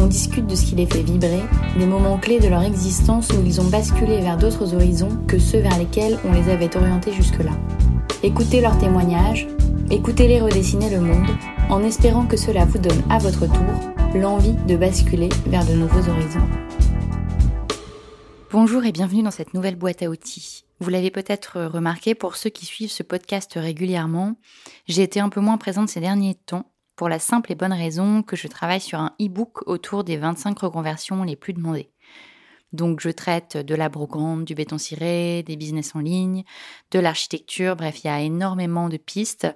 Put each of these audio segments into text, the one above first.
On discute de ce qui les fait vibrer, des moments clés de leur existence où ils ont basculé vers d'autres horizons que ceux vers lesquels on les avait orientés jusque-là. Écoutez leurs témoignages, écoutez-les redessiner le monde, en espérant que cela vous donne à votre tour l'envie de basculer vers de nouveaux horizons. Bonjour et bienvenue dans cette nouvelle boîte à outils. Vous l'avez peut-être remarqué pour ceux qui suivent ce podcast régulièrement, j'ai été un peu moins présente ces derniers temps pour la simple et bonne raison que je travaille sur un e-book autour des 25 reconversions les plus demandées. Donc je traite de la brocante, du béton ciré, des business en ligne, de l'architecture, bref, il y a énormément de pistes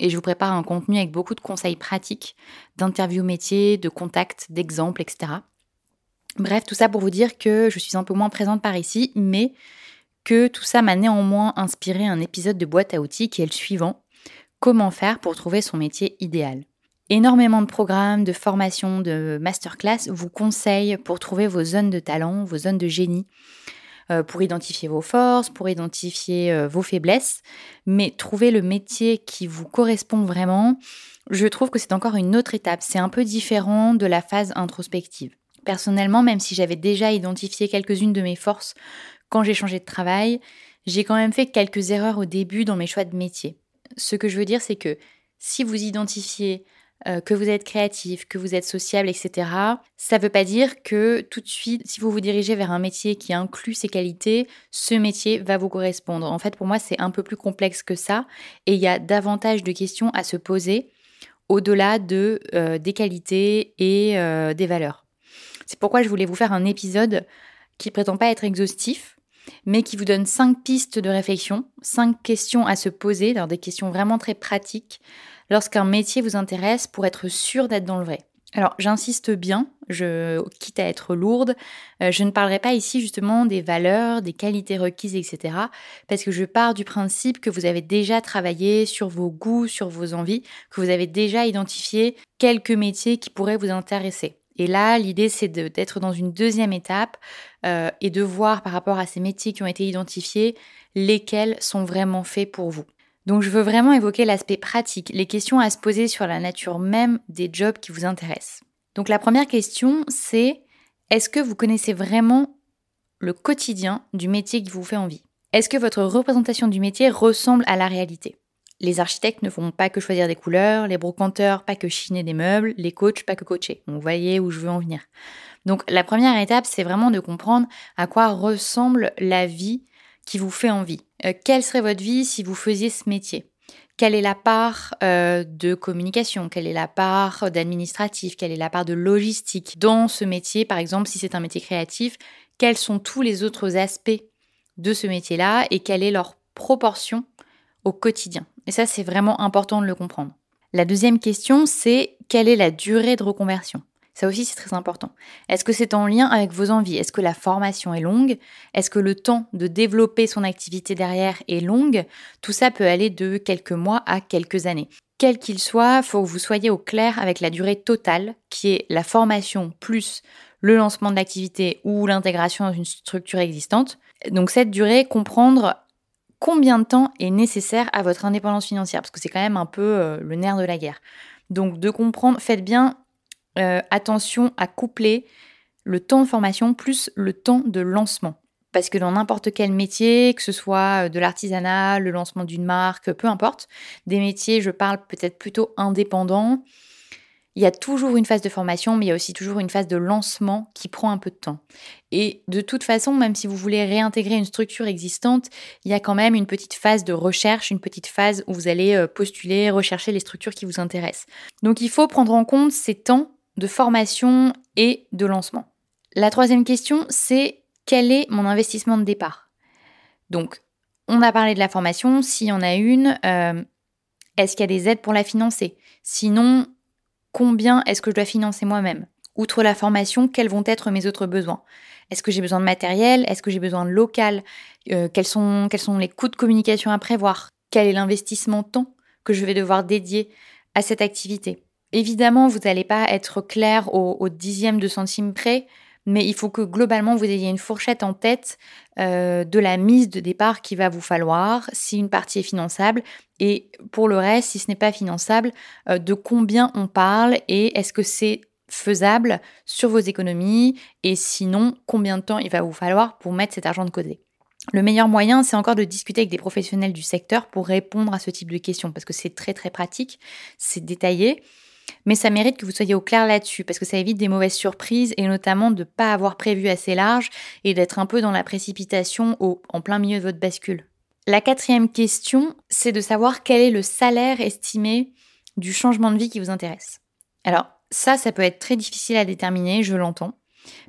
et je vous prépare un contenu avec beaucoup de conseils pratiques, d'interviews métiers, de contacts, d'exemples, etc. Bref, tout ça pour vous dire que je suis un peu moins présente par ici, mais que tout ça m'a néanmoins inspiré un épisode de boîte à outils qui est le suivant. Comment faire pour trouver son métier idéal? Énormément de programmes, de formations, de masterclass vous conseillent pour trouver vos zones de talent, vos zones de génie, euh, pour identifier vos forces, pour identifier euh, vos faiblesses. Mais trouver le métier qui vous correspond vraiment, je trouve que c'est encore une autre étape. C'est un peu différent de la phase introspective. Personnellement, même si j'avais déjà identifié quelques-unes de mes forces quand j'ai changé de travail, j'ai quand même fait quelques erreurs au début dans mes choix de métier. Ce que je veux dire, c'est que si vous identifiez euh, que vous êtes créatif, que vous êtes sociable, etc., ça ne veut pas dire que tout de suite, si vous vous dirigez vers un métier qui inclut ces qualités, ce métier va vous correspondre. En fait, pour moi, c'est un peu plus complexe que ça et il y a davantage de questions à se poser au-delà de, euh, des qualités et euh, des valeurs. C'est pourquoi je voulais vous faire un épisode qui prétend pas être exhaustif, mais qui vous donne cinq pistes de réflexion, cinq questions à se poser, alors des questions vraiment très pratiques lorsqu'un métier vous intéresse pour être sûr d'être dans le vrai. Alors j'insiste bien, je quitte à être lourde, euh, je ne parlerai pas ici justement des valeurs, des qualités requises, etc. Parce que je pars du principe que vous avez déjà travaillé sur vos goûts, sur vos envies, que vous avez déjà identifié quelques métiers qui pourraient vous intéresser. Et là, l'idée, c'est d'être dans une deuxième étape euh, et de voir par rapport à ces métiers qui ont été identifiés, lesquels sont vraiment faits pour vous. Donc je veux vraiment évoquer l'aspect pratique, les questions à se poser sur la nature même des jobs qui vous intéressent. Donc la première question, c'est est-ce que vous connaissez vraiment le quotidien du métier qui vous fait envie? Est-ce que votre représentation du métier ressemble à la réalité? Les architectes ne font pas que choisir des couleurs, les brocanteurs pas que chiner des meubles, les coachs pas que coacher. vous voyez où je veux en venir. Donc la première étape, c'est vraiment de comprendre à quoi ressemble la vie qui vous fait envie. Euh, quelle serait votre vie si vous faisiez ce métier? Quelle est la part euh, de communication, quelle est la part d'administratif, quelle est la part de logistique dans ce métier, par exemple, si c'est un métier créatif, quels sont tous les autres aspects de ce métier-là et quelle est leur proportion au quotidien? Et ça, c'est vraiment important de le comprendre. La deuxième question, c'est quelle est la durée de reconversion? Ça aussi, c'est très important. Est-ce que c'est en lien avec vos envies? Est-ce que la formation est longue? Est-ce que le temps de développer son activité derrière est longue? Tout ça peut aller de quelques mois à quelques années. Quel qu'il soit, faut que vous soyez au clair avec la durée totale, qui est la formation plus le lancement de l'activité ou l'intégration dans une structure existante. Donc cette durée, comprendre combien de temps est nécessaire à votre indépendance financière, parce que c'est quand même un peu euh, le nerf de la guerre. Donc de comprendre, faites bien euh, attention à coupler le temps de formation plus le temps de lancement. Parce que dans n'importe quel métier, que ce soit euh, de l'artisanat, le lancement d'une marque, peu importe, des métiers, je parle peut-être plutôt indépendants, il y a toujours une phase de formation, mais il y a aussi toujours une phase de lancement qui prend un peu de temps. Et de toute façon, même si vous voulez réintégrer une structure existante, il y a quand même une petite phase de recherche, une petite phase où vous allez euh, postuler, rechercher les structures qui vous intéressent. Donc il faut prendre en compte ces temps de formation et de lancement. La troisième question, c'est quel est mon investissement de départ? Donc, on a parlé de la formation, s'il y en a une, euh, est-ce qu'il y a des aides pour la financer? Sinon, combien est-ce que je dois financer moi-même? Outre la formation, quels vont être mes autres besoins? Est-ce que j'ai besoin de matériel? Est-ce que j'ai besoin de local? Euh, quels, sont, quels sont les coûts de communication à prévoir? Quel est l'investissement temps que je vais devoir dédier à cette activité? Évidemment, vous n'allez pas être clair au, dixième de centime près, mais il faut que globalement vous ayez une fourchette en tête euh, de la mise de départ qu'il va vous falloir, si une partie est finançable, et pour le reste, si ce n'est pas finançable, euh, de combien on parle et est-ce que c'est faisable sur vos économies, et sinon, combien de temps il va vous falloir pour mettre cet argent de côté? Le meilleur moyen, c'est encore de discuter avec des professionnels du secteur pour répondre à ce type de questions, parce que c'est très très pratique, c'est détaillé, mais ça mérite que vous soyez au clair là-dessus, parce que ça évite des mauvaises surprises, et notamment de ne pas avoir prévu assez large et d'être un peu dans la précipitation en plein milieu de votre bascule. La quatrième question, c'est de savoir quel est le salaire estimé du changement de vie qui vous intéresse. Alors ça, ça peut être très difficile à déterminer, je l'entends,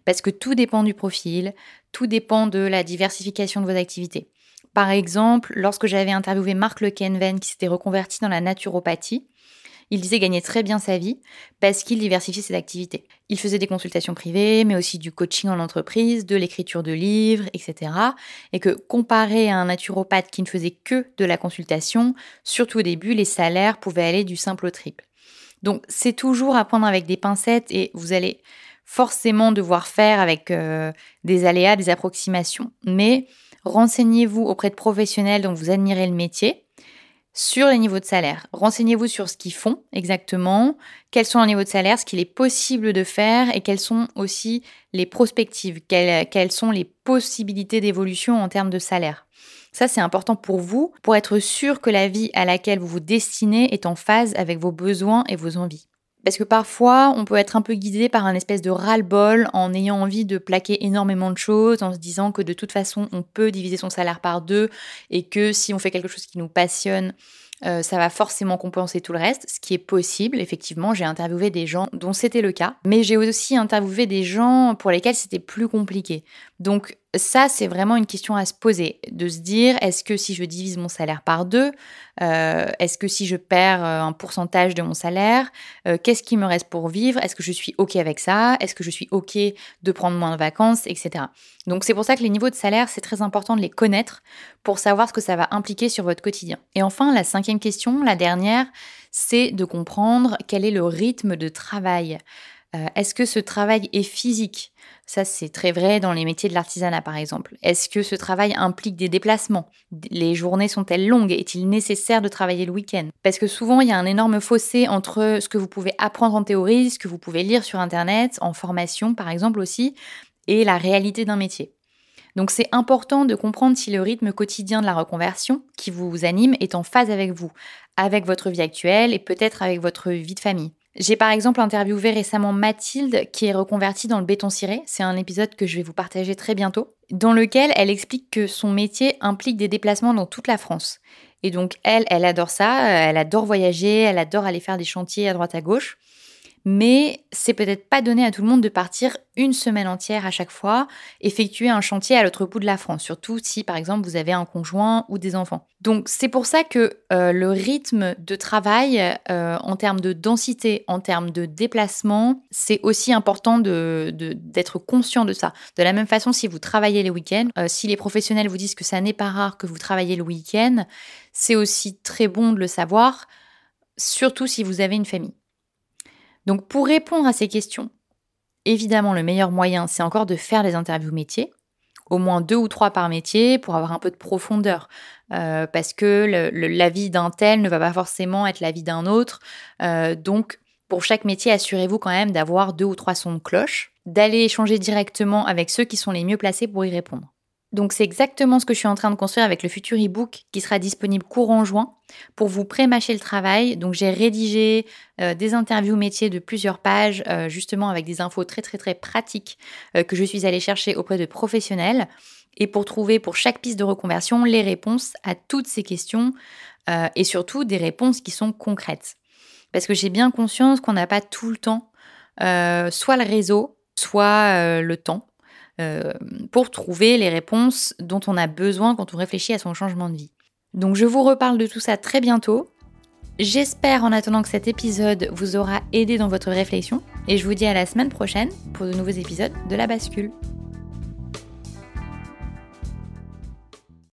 parce que tout dépend du profil, tout dépend de la diversification de vos activités. Par exemple, lorsque j'avais interviewé Marc Lequenven qui s'était reconverti dans la naturopathie, il disait gagner très bien sa vie parce qu'il diversifiait ses activités. Il faisait des consultations privées, mais aussi du coaching en entreprise, de l'écriture de livres, etc. Et que comparé à un naturopathe qui ne faisait que de la consultation, surtout au début, les salaires pouvaient aller du simple au triple. Donc c'est toujours à prendre avec des pincettes et vous allez forcément devoir faire avec euh, des aléas, des approximations. Mais renseignez-vous auprès de professionnels dont vous admirez le métier sur les niveaux de salaire. Renseignez-vous sur ce qu'ils font exactement, quels sont les niveaux de salaire, ce qu'il est possible de faire et quelles sont aussi les prospectives, quelles, sont les possibilités d'évolution en termes de salaire. Ça, c'est important pour vous, pour être sûr que la vie à laquelle vous vous destinez est en phase avec vos besoins et vos envies. Parce que parfois, on peut être un peu guidé par un espèce de ras-le-bol en ayant envie de plaquer énormément de choses, en se disant que de toute façon, on peut diviser son salaire par deux et que si on fait quelque chose qui nous passionne, euh, ça va forcément compenser tout le reste, ce qui est possible. Effectivement, j'ai interviewé des gens dont c'était le cas, mais j'ai aussi interviewé des gens pour lesquels c'était plus compliqué. Donc ça, c'est vraiment une question à se poser, de se dire, est-ce que si je divise mon salaire par deux, euh, est-ce que si je perds euh, un pourcentage de mon salaire, qu'est-ce qui me reste pour vivre? Est-ce que je suis OK avec ça? Est-ce que je suis OK de prendre moins de vacances, etc. Donc c'est pour ça que les niveaux de salaire, c'est très important de les connaître pour savoir ce que ça va impliquer sur votre quotidien. Et enfin, la cinquième question, la dernière, c'est de comprendre quel est le rythme de travail. Euh, est-ce que ce travail est physique? Ça, c'est très vrai dans les métiers de l'artisanat, par exemple. Est-ce que ce travail implique des déplacements? Les journées sont-elles longues? Est-il nécessaire de travailler le week-end? Parce que souvent, il y a un énorme fossé entre ce que vous pouvez apprendre en théorie, ce que vous pouvez lire sur Internet, en formation, par exemple aussi, et la réalité d'un métier. Donc c'est important de comprendre si le rythme quotidien de la reconversion qui vous anime est en phase avec vous, avec votre vie actuelle et peut-être avec votre vie de famille. J'ai par exemple interviewé récemment Mathilde qui est reconvertie dans le béton ciré, c'est un épisode que je vais vous partager très bientôt, dans lequel elle explique que son métier implique des déplacements dans toute la France. Et donc elle, elle adore ça, elle adore voyager, elle adore aller faire des chantiers à droite à gauche mais c'est peut-être pas donné à tout le monde de partir une semaine entière à chaque fois, effectuer un chantier à l'autre bout de la France, surtout si par exemple vous avez un conjoint ou des enfants. Donc c'est pour ça que euh, le rythme de travail euh, en termes de densité, en termes de déplacement, c'est aussi important d'être conscient de ça. De la même façon, si vous travaillez les week-ends, euh, si les professionnels vous disent que ça n'est pas rare que vous travaillez le week-end, c'est aussi très bon de le savoir, surtout si vous avez une famille. Donc pour répondre à ces questions, évidemment le meilleur moyen c'est encore de faire des interviews métiers, au moins deux ou trois par métier pour avoir un peu de profondeur. Euh, parce que l'avis d'un tel ne va pas forcément être l'avis d'un autre. Euh, donc pour chaque métier, assurez-vous quand même d'avoir deux ou trois sons de cloche, d'aller échanger directement avec ceux qui sont les mieux placés pour y répondre. Donc c'est exactement ce que je suis en train de construire avec le futur e-book qui sera disponible courant juin pour vous pré-mâcher le travail. Donc j'ai rédigé euh, des interviews métiers de plusieurs pages euh, justement avec des infos très très très pratiques euh, que je suis allée chercher auprès de professionnels et pour trouver pour chaque piste de reconversion les réponses à toutes ces questions et surtout des réponses qui sont concrètes. Parce que j'ai bien conscience qu'on n'a pas tout le temps soit le réseau, soit le temps euh, pour trouver les réponses dont on a besoin quand on réfléchit à son changement de vie. Donc je vous reparle de tout ça très bientôt. J'espère en attendant que cet épisode vous aura aidé dans votre réflexion et je vous dis à la semaine prochaine pour de nouveaux épisodes de La Bascule.